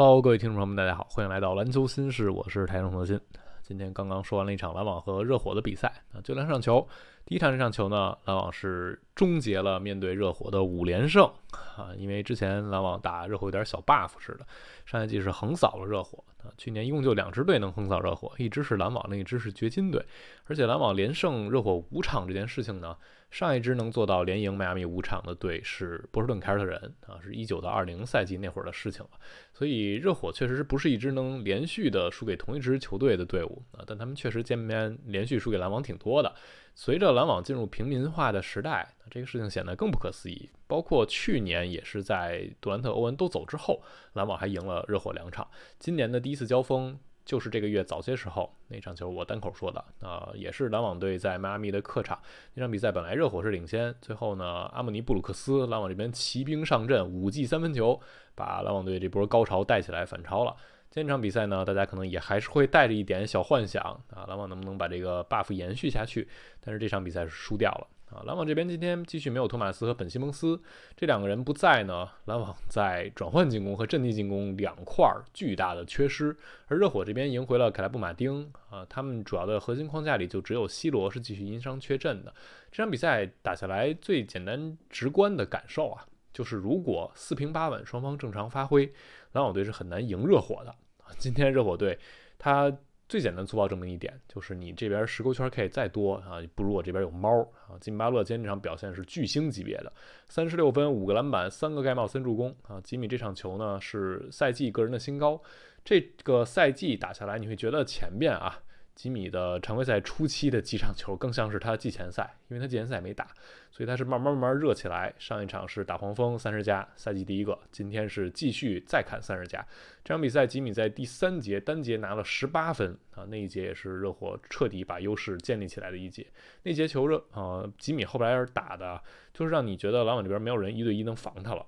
Hello，各位听众朋友们，大家好，欢迎来到篮球新事，我是台中核心。今天刚刚说完了一场篮网和热火的比赛啊，就两场球。第一场这场球呢，篮网是终结了面对热火的五连胜啊，因为之前篮网打热火有点小 buff 似的，上赛季是横扫了热火啊，去年一共就两支队能横扫热火，一支是篮网，另一支是掘金队，而且篮网连胜热火五场这件事情呢。上一支能做到连赢迈阿密五场的队是波士顿凯尔特人啊，是一九到二零赛季那会儿的事情了。所以热火确实不是一支能连续的输给同一支球队的队伍啊？但他们确实见面连续输给篮网挺多的。随着篮网进入平民化的时代，这个事情显得更不可思议。包括去年也是在杜兰特、欧文都走之后，篮网还赢了热火两场。今年的第一次交锋。就是这个月早些时候那场球，我单口说的啊，也是篮网队在迈阿密的客场那场比赛，本来热火是领先，最后呢，阿姆尼布鲁克斯篮网这边骑兵上阵，五记三分球，把篮网队这波高潮带起来反超了。今天这场比赛呢，大家可能也还是会带着一点小幻想啊，篮网能不能把这个 buff 延续下去？但是这场比赛是输掉了。啊，篮网这边今天继续没有托马斯和本西蒙斯这两个人不在呢，篮网在转换进攻和阵地进攻两块儿巨大的缺失，而热火这边赢回了凯莱布马丁啊，他们主要的核心框架里就只有西罗是继续因伤缺阵的。这场比赛打下来最简单直观的感受啊，就是如果四平八稳，双方正常发挥，篮网队是很难赢热火的。啊今天热火队他。最简单粗暴证明一点，就是你这边十勾圈 K 再多啊，不如我这边有猫啊。吉米巴勒今天这场表现是巨星级别的，三十六分，五个篮板，三个盖帽，三助攻啊。吉米这场球呢是赛季个人的新高，这个赛季打下来，你会觉得前面啊。吉米的常规赛初期的几场球更像是他季前赛，因为他季前赛没打，所以他是慢慢慢慢热起来。上一场是打黄蜂三十加，赛季第一个，今天是继续再砍三十加。这场比赛吉米在第三节单节拿了十八分啊，那一节也是热火彻底把优势建立起来的一节。那节球热啊，吉米后边打的就是让你觉得篮网这边没有人一对一能防他了，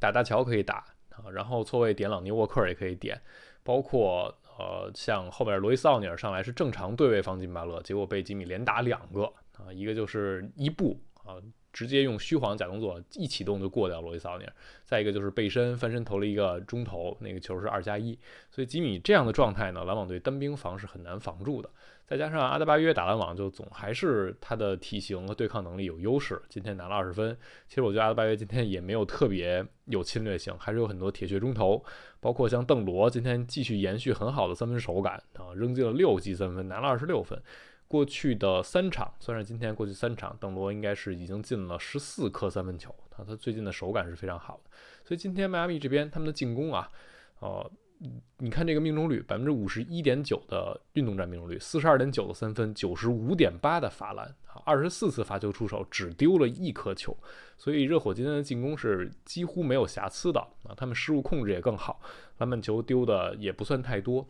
打大乔可以打啊，然后错位点朗尼沃克也可以点，包括。呃，像后面罗伊斯奥尼尔上来是正常对位防金巴勒，结果被吉米连打两个啊，一个就是一步啊，直接用虚晃假动作一启动就过掉罗伊斯奥尼尔，再一个就是背身翻身投了一个中投，那个球是二加一，所以吉米这样的状态呢，篮网队单兵防是很难防住的。再加上阿德巴约打篮网就总还是他的体型和对抗能力有优势，今天拿了二十分。其实我觉得阿德巴约今天也没有特别有侵略性，还是有很多铁血中投，包括像邓罗今天继续延续很好的三分手感啊，扔进了六记三分，拿了二十六分。过去的三场，算是今天过去三场，邓罗应该是已经进了十四颗三分球，他他最近的手感是非常好的。所以今天迈阿密这边他们的进攻啊，呃。你看这个命中率，百分之五十一点九的运动战命中率，四十二点九的三分，九十五点八的罚篮啊，二十四次罚球出手，只丢了一颗球，所以热火今天的进攻是几乎没有瑕疵的啊，他们失误控制也更好，篮板球丢的也不算太多。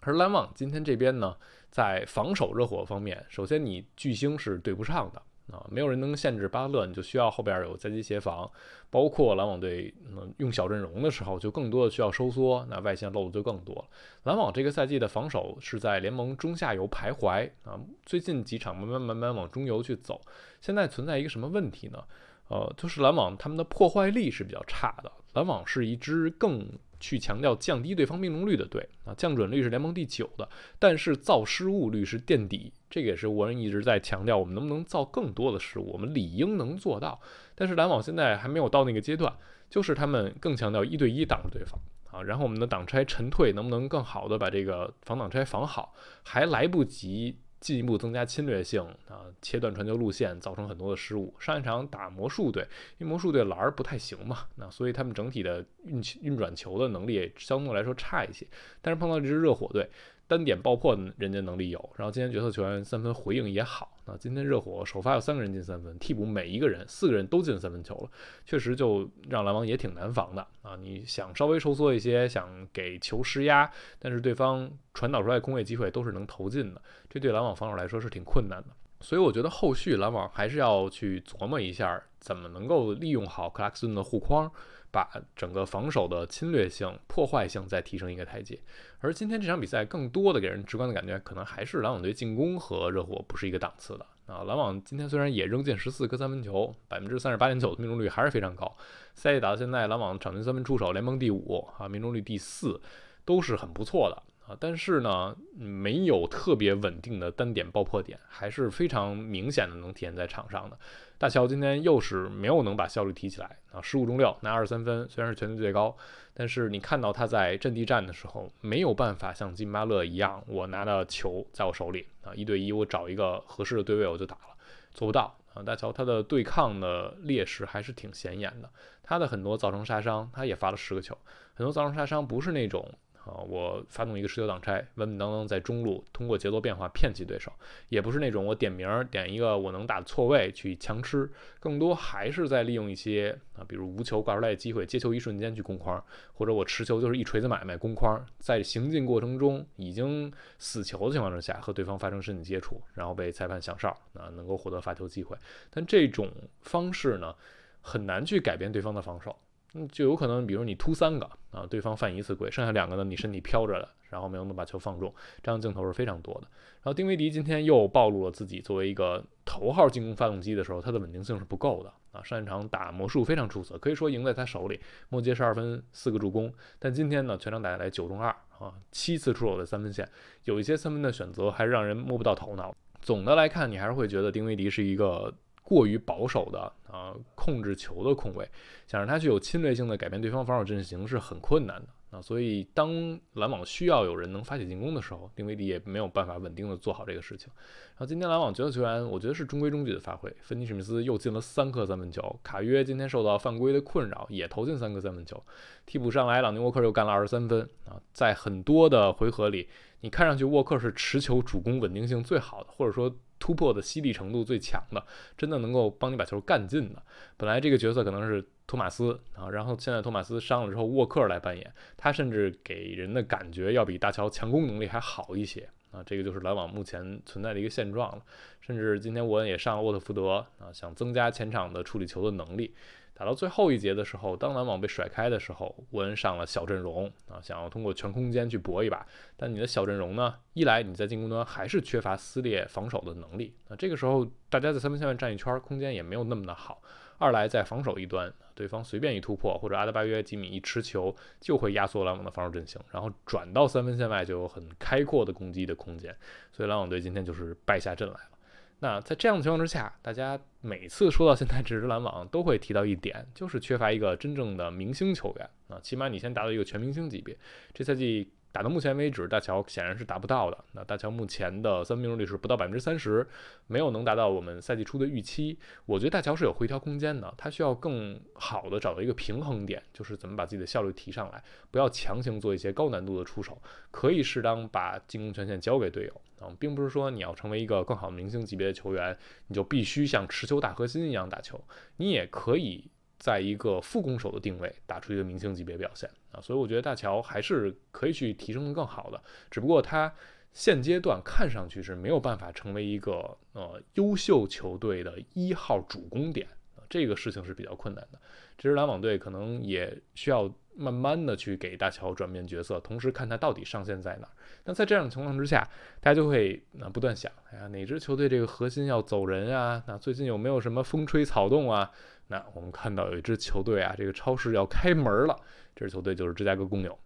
而篮网今天这边呢，在防守热火方面，首先你巨星是对不上的。啊，没有人能限制巴特勒，你就需要后边有夹击协防，包括篮网队嗯用小阵容的时候，就更多的需要收缩，那外线漏的就更多了。篮网这个赛季的防守是在联盟中下游徘徊啊，最近几场慢慢慢慢往中游去走。现在存在一个什么问题呢？呃，就是篮网他们的破坏力是比较差的。篮网是一支更去强调降低对方命中率的队啊，降准率是联盟第九的，但是造失误率是垫底。这个也是沃恩一直在强调，我们能不能造更多的失误，我们理应能做到。但是篮网现在还没有到那个阶段，就是他们更强调一对一挡住对方啊，然后我们的挡拆沉退能不能更好的把这个防挡拆防好，还来不及。进一步增加侵略性啊，切断传球路线，造成很多的失误。上一场打魔术队，因为魔术队篮儿不太行嘛，那所以他们整体的运运转球的能力相对来说差一些。但是碰到这支热火队。单点爆破人家能力有，然后今天角色球员三分回应也好。那今天热火首发有三个人进三分，替补每一个人四个人都进三分球了，确实就让篮网也挺难防的啊！你想稍微收缩一些，想给球施压，但是对方传导出来空位机会都是能投进的，这对篮网防守来说是挺困难的。所以我觉得后续篮网还是要去琢磨一下，怎么能够利用好克拉克森的护框。把整个防守的侵略性、破坏性再提升一个台阶。而今天这场比赛，更多的给人直观的感觉，可能还是篮网队进攻和热火不是一个档次的啊。篮网今天虽然也扔进十四颗三分球，百分之三十八点九的命中率还是非常高。赛季打到现在，篮网场均三分出手联盟第五啊，命中率第四，都是很不错的。啊，但是呢，没有特别稳定的单点爆破点，还是非常明显的能体现在场上的。大乔今天又是没有能把效率提起来啊，十五中六拿二十三分，虽然是全队最高，但是你看到他在阵地战的时候没有办法像金巴勒一样，我拿到球在我手里啊，一对一我找一个合适的对位我就打了，做不到啊。大乔他的对抗的劣势还是挺显眼的，他的很多造成杀伤，他也罚了十个球，很多造成杀伤不是那种。啊，我发动一个持球挡拆，稳稳当当在中路通过节奏变化骗起对手，也不是那种我点名点一个我能打错位去强吃，更多还是在利用一些啊，比如无球挂出来的机会，接球一瞬间去攻框，或者我持球就是一锤子买卖攻框，在行进过程中已经死球的情况之下和对方发生身体接触，然后被裁判响哨，啊，能够获得发球机会，但这种方式呢，很难去改变对方的防守。嗯，就有可能，比如你突三个啊，对方犯一次规，剩下两个呢，你身体飘着的，然后没有能把球放中，这样镜头是非常多的。然后丁威迪今天又暴露了自己作为一个头号进攻发动机的时候，他的稳定性是不够的啊。上一场打魔术非常出色，可以说赢在他手里，末节十二分四个助攻。但今天呢，全场打下来九中二啊，七次出手在三分线，有一些三分的选择还是让人摸不到头脑。总的来看，你还是会觉得丁威迪是一个。过于保守的啊，控制球的控卫，想让他具有侵略性的改变对方防守阵型是很困难的啊。所以当篮网需要有人能发起进攻的时候，丁威迪也没有办法稳定的做好这个事情。然后今天篮网角色球员，我觉得是中规中矩的发挥。芬尼史密斯又进了三颗三分球，卡约今天受到犯规的困扰，也投进三颗三分球。替补上来，朗尼沃克又干了二十三分啊。在很多的回合里，你看上去沃克是持球主攻稳定性最好的，或者说。突破的犀利程度最强的，真的能够帮你把球干进的。本来这个角色可能是托马斯啊，然后现在托马斯伤了之后，沃克来扮演，他甚至给人的感觉要比大乔强攻能力还好一些啊。这个就是篮网目前存在的一个现状了。甚至今天沃恩也上了沃特福德啊，想增加前场的处理球的能力。打到最后一节的时候，当篮网被甩开的时候，沃恩上了小阵容啊，想要通过全空间去搏一把。但你的小阵容呢，一来你在进攻端还是缺乏撕裂防守的能力，那这个时候大家在三分线外站一圈，空间也没有那么的好。二来在防守一端，对方随便一突破或者阿德巴约吉米一持球，就会压缩篮网的防守阵型，然后转到三分线外就有很开阔的攻击的空间。所以篮网队今天就是败下阵来了。那在这样的情况之下，大家每次说到现在这支篮网，都会提到一点，就是缺乏一个真正的明星球员啊，起码你先达到一个全明星级别。这赛季。打到目前为止，大乔显然是达不到的。那大乔目前的三分命中率是不到百分之三十，没有能达到我们赛季初的预期。我觉得大乔是有回调空间的，他需要更好的找到一个平衡点，就是怎么把自己的效率提上来，不要强行做一些高难度的出手，可以适当把进攻权限交给队友啊，并不是说你要成为一个更好的明星级别的球员，你就必须像持球大核心一样打球，你也可以。在一个副攻手的定位打出一个明星级别表现啊，所以我觉得大乔还是可以去提升的更好的，只不过他现阶段看上去是没有办法成为一个呃优秀球队的一号主攻点，这个事情是比较困难的。这支篮网队可能也需要慢慢的去给大乔转变角色，同时看他到底上限在哪儿。那在这样的情况之下，大家就会那不断想，哎呀，哪支球队这个核心要走人啊？那最近有没有什么风吹草动啊？那我们看到有一支球队啊，这个超市要开门了。这支球队就是芝加哥公牛。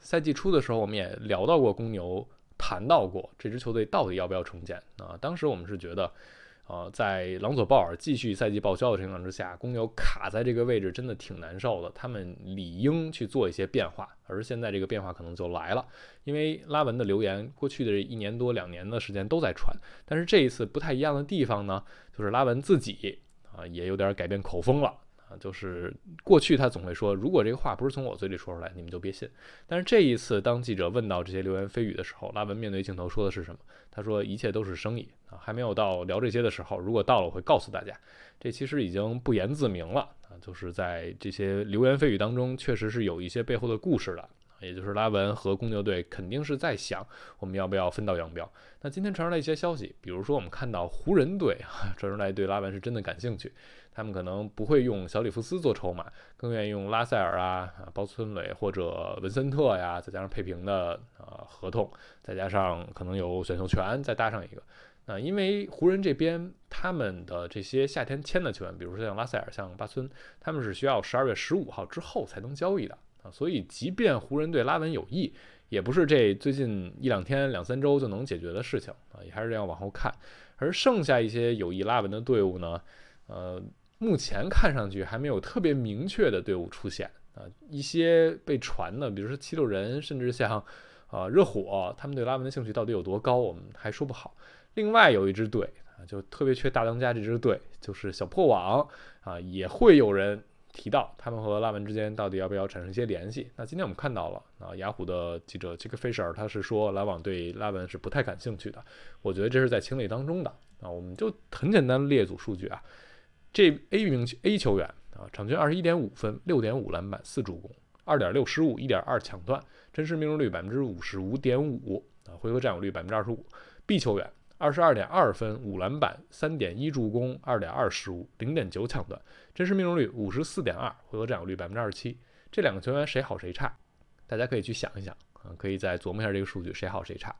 赛季初的时候，我们也聊到过公牛，谈到过这支球队到底要不要重建啊？当时我们是觉得，呃，在朗佐鲍尔继续赛季报销的情况之下，公牛卡在这个位置真的挺难受的。他们理应去做一些变化，而现在这个变化可能就来了。因为拉文的留言，过去的一年多两年的时间都在传，但是这一次不太一样的地方呢，就是拉文自己。啊，也有点改变口风了就是过去他总会说，如果这个话不是从我嘴里说出来，你们就别信。但是这一次，当记者问到这些流言蜚语的时候，拉文面对镜头说的是什么？他说一切都是生意啊，还没有到聊这些的时候。如果到了，我会告诉大家。这其实已经不言自明了啊，就是在这些流言蜚语当中，确实是有一些背后的故事的。也就是拉文和公牛队肯定是在想我们要不要分道扬镳。那今天传出来一些消息，比如说我们看到湖人队啊传出来对拉文是真的感兴趣，他们可能不会用小里弗斯做筹码，更愿意用拉塞尔啊、包村垒或者文森特呀，再加上佩平的呃合同，再加上可能有选秀权，再搭上一个。啊，因为湖人这边他们的这些夏天签的球员，比如说像拉塞尔、像巴村，他们是需要十二月十五号之后才能交易的啊。所以，即便湖人对拉文有意，也不是这最近一两天、两三周就能解决的事情啊，也还是要往后看。而剩下一些有意拉文的队伍呢，呃，目前看上去还没有特别明确的队伍出现啊。一些被传的，比如说七六人，甚至像啊热火，他们对拉文的兴趣到底有多高，我们还说不好。另外有一支队啊，就特别缺大当家，这支队就是小破网啊，也会有人提到他们和拉文之间到底要不要产生一些联系。那今天我们看到了啊，雅虎的记者杰克菲舍尔他是说篮网对拉文是不太感兴趣的。我觉得这是在情理当中的啊。我们就很简单列组数据啊，这 A 名 A 球员啊，场均二十一点五分，六点五篮板，四助攻，二点六失误，一点二抢断，真实命中率百分之五十五点五啊，回合占有率百分之二十五。B 球员。二十二点二分，五篮板，三点一助攻，二点二失误，零点九抢断，真实命中率五十四点二，回合占有率百分之二十七。这两个球员谁好谁差？大家可以去想一想啊，可以再琢磨一下这个数据谁好谁差。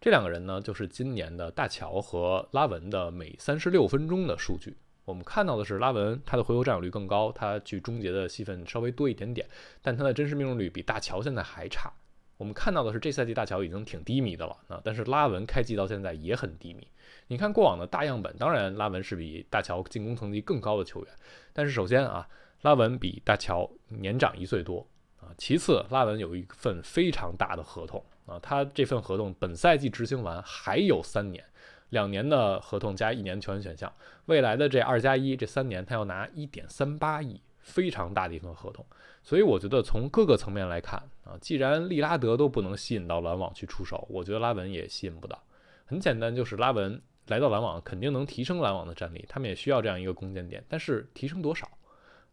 这两个人呢，就是今年的大乔和拉文的每三十六分钟的数据。我们看到的是拉文他的回合占有率更高，他去终结的戏份稍微多一点点，但他的真实命中率比大乔现在还差。我们看到的是，这赛季大乔已经挺低迷的了啊，但是拉文开季到现在也很低迷。你看过往的大样本，当然拉文是比大乔进攻层级更高的球员，但是首先啊，拉文比大乔年长一岁多啊，其次拉文有一份非常大的合同啊，他这份合同本赛季执行完还有三年，两年的合同加一年球员选项，未来的这二加一这三年他要拿一点三八亿。非常大的一份合同，所以我觉得从各个层面来看啊，既然利拉德都不能吸引到篮网去出手，我觉得拉文也吸引不到。很简单，就是拉文来到篮网肯定能提升篮网的战力，他们也需要这样一个攻坚点，但是提升多少？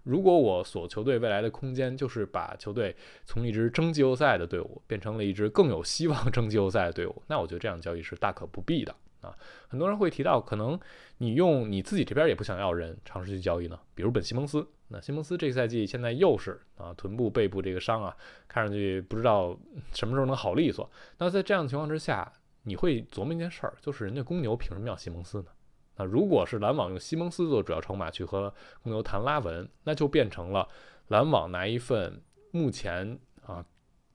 如果我所球队未来的空间就是把球队从一支争季后赛的队伍变成了一支更有希望争季后赛的队伍，那我觉得这样交易是大可不必的。啊，很多人会提到，可能你用你自己这边也不想要人尝试去交易呢，比如本西蒙斯。那西蒙斯这个赛季现在又是啊臀部背部这个伤啊，看上去不知道什么时候能好利索。那在这样的情况之下，你会琢磨一件事儿，就是人家公牛凭什么要西蒙斯呢？那如果是篮网用西蒙斯做主要筹码去和公牛谈拉文，那就变成了篮网拿一份目前啊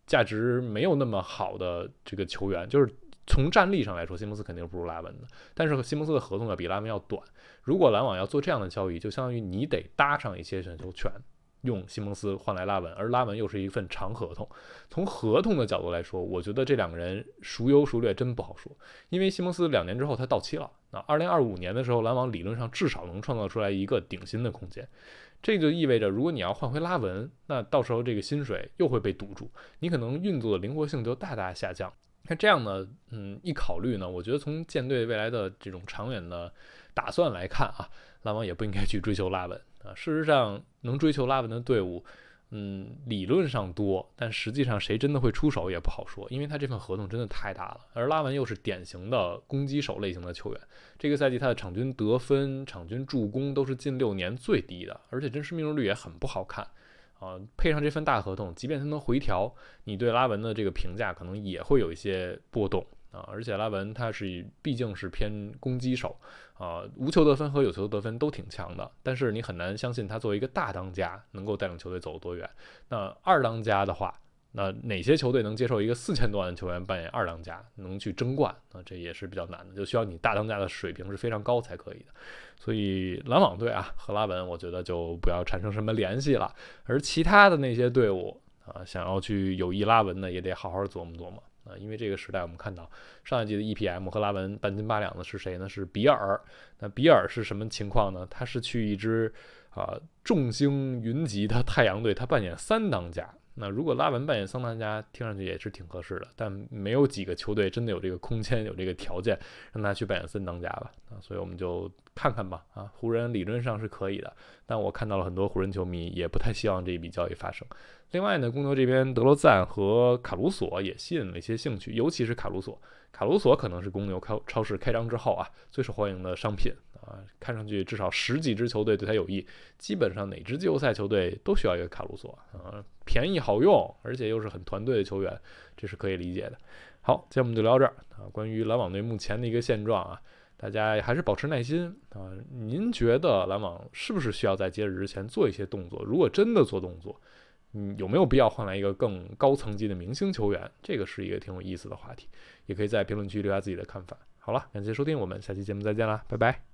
价值没有那么好的这个球员，就是。从战力上来说，西蒙斯肯定不如拉文的，但是西蒙斯的合同要比拉文要短。如果篮网要做这样的交易，就相当于你得搭上一些选秀权，用西蒙斯换来拉文，而拉文又是一份长合同。从合同的角度来说，我觉得这两个人孰优孰劣真不好说，因为西蒙斯两年之后他到期了，那二零二五年的时候，篮网理论上至少能创造出来一个顶薪的空间。这就意味着，如果你要换回拉文，那到时候这个薪水又会被堵住，你可能运作的灵活性就大大下降。那这样呢，嗯，一考虑呢，我觉得从舰队未来的这种长远的打算来看啊，篮网也不应该去追求拉文啊。事实上，能追求拉文的队伍，嗯，理论上多，但实际上谁真的会出手也不好说，因为他这份合同真的太大了。而拉文又是典型的攻击手类型的球员，这个赛季他的场均得分、场均助攻都是近六年最低的，而且真实命中率也很不好看。啊，配上这份大合同，即便他能回调，你对拉文的这个评价可能也会有一些波动啊。而且拉文他是毕竟是偏攻击手啊，无球得分和有球得分都挺强的，但是你很难相信他作为一个大当家能够带领球队走多远。那二当家的话。那哪些球队能接受一个四千多万的球员扮演二当家，能去争冠？那这也是比较难的，就需要你大当家的水平是非常高才可以的。所以篮网队啊和拉文，我觉得就不要产生什么联系了。而其他的那些队伍啊，想要去有意拉文的，也得好好琢磨琢磨啊。因为这个时代，我们看到上一季的 EPM 和拉文半斤八两的是谁呢？是比尔。那比尔是什么情况呢？他是去一支啊众星云集的太阳队，他扮演三当家。那如果拉文扮演桑塔加，听上去也是挺合适的，但没有几个球队真的有这个空间、有这个条件让他去扮演森当家吧？啊，所以我们就看看吧。啊，湖人理论上是可以的，但我看到了很多湖人球迷也不太希望这一笔交易发生。另外呢，公牛这边德罗赞和卡鲁索也吸引了一些兴趣，尤其是卡鲁索。卡鲁索可能是公牛超超市开张之后啊最受欢迎的商品。啊，看上去至少十几支球队对他有意，基本上哪支季后赛球队都需要一个卡鲁索啊，便宜好用，而且又是很团队的球员，这是可以理解的。好，今天我们就聊到这儿啊。关于篮网队目前的一个现状啊，大家还是保持耐心啊。您觉得篮网是不是需要在截止之前做一些动作？如果真的做动作，嗯，有没有必要换来一个更高层级的明星球员？这个是一个挺有意思的话题，也可以在评论区留下自己的看法。好了，感谢收听，我们下期节目再见啦，拜拜。